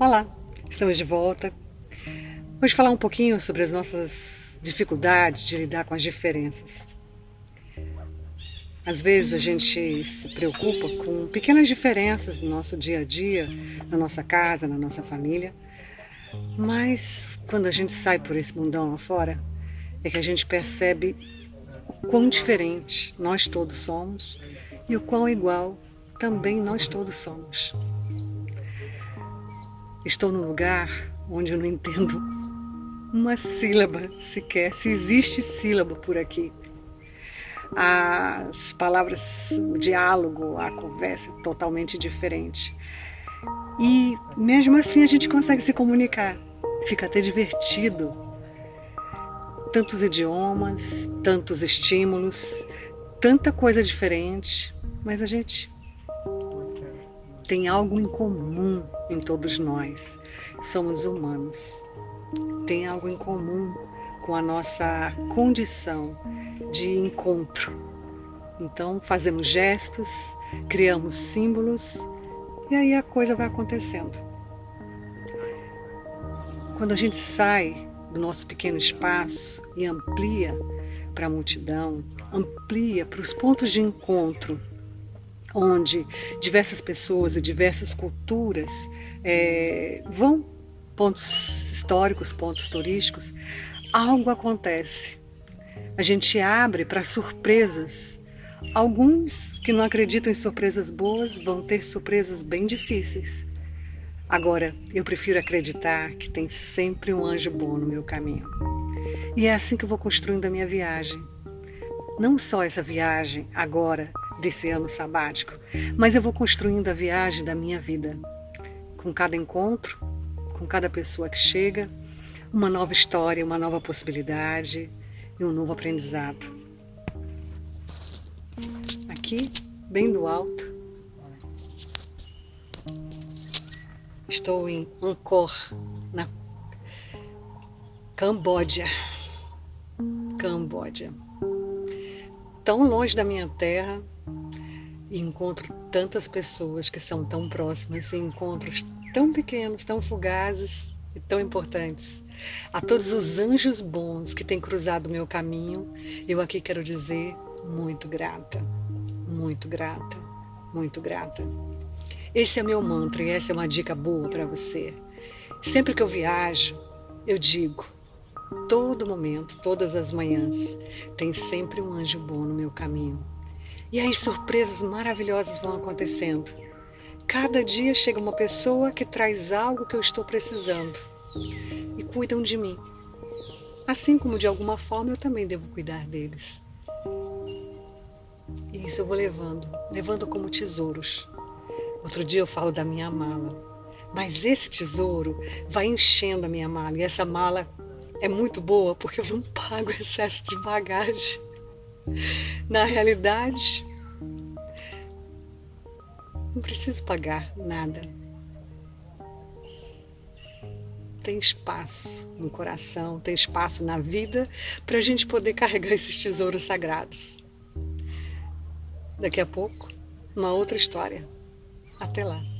Olá, estamos de volta. Hoje falar um pouquinho sobre as nossas dificuldades de lidar com as diferenças. Às vezes a gente se preocupa com pequenas diferenças no nosso dia a dia, na nossa casa, na nossa família, mas quando a gente sai por esse mundão lá fora, é que a gente percebe o quão diferente nós todos somos e o quão igual também nós todos somos. Estou num lugar onde eu não entendo uma sílaba sequer, se existe sílaba por aqui. As palavras, o diálogo, a conversa é totalmente diferente. E mesmo assim a gente consegue se comunicar. Fica até divertido. Tantos idiomas, tantos estímulos, tanta coisa diferente, mas a gente tem algo em comum em todos nós. Somos humanos. Tem algo em comum com a nossa condição de encontro. Então, fazemos gestos, criamos símbolos e aí a coisa vai acontecendo. Quando a gente sai do nosso pequeno espaço e amplia para a multidão, amplia para os pontos de encontro onde diversas pessoas e diversas culturas é, vão, pontos históricos, pontos turísticos, algo acontece. A gente abre para surpresas. Alguns que não acreditam em surpresas boas vão ter surpresas bem difíceis. Agora, eu prefiro acreditar que tem sempre um anjo bom no meu caminho. E é assim que eu vou construindo a minha viagem. Não só essa viagem agora, desse ano sabático, mas eu vou construindo a viagem da minha vida. Com cada encontro, com cada pessoa que chega, uma nova história, uma nova possibilidade e um novo aprendizado. Aqui, bem do alto, estou em Angkor, na Camboja. Camboja. Tão longe da minha terra, e encontro tantas pessoas que são tão próximas, encontros tão pequenos, tão fugazes e tão importantes. A todos os anjos bons que têm cruzado meu caminho, eu aqui quero dizer muito grata, muito grata, muito grata. Esse é meu mantra e essa é uma dica boa para você. Sempre que eu viajo, eu digo, todo momento, todas as manhãs, tem sempre um anjo bom no meu caminho. E aí surpresas maravilhosas vão acontecendo. Cada dia chega uma pessoa que traz algo que eu estou precisando e cuidam de mim. Assim como de alguma forma eu também devo cuidar deles. E isso eu vou levando, levando como tesouros. Outro dia eu falo da minha mala, mas esse tesouro vai enchendo a minha mala e essa mala é muito boa porque eu não pago excesso de bagagem. Na realidade, não preciso pagar nada. Tem espaço no coração, tem espaço na vida para a gente poder carregar esses tesouros sagrados. Daqui a pouco, uma outra história. Até lá.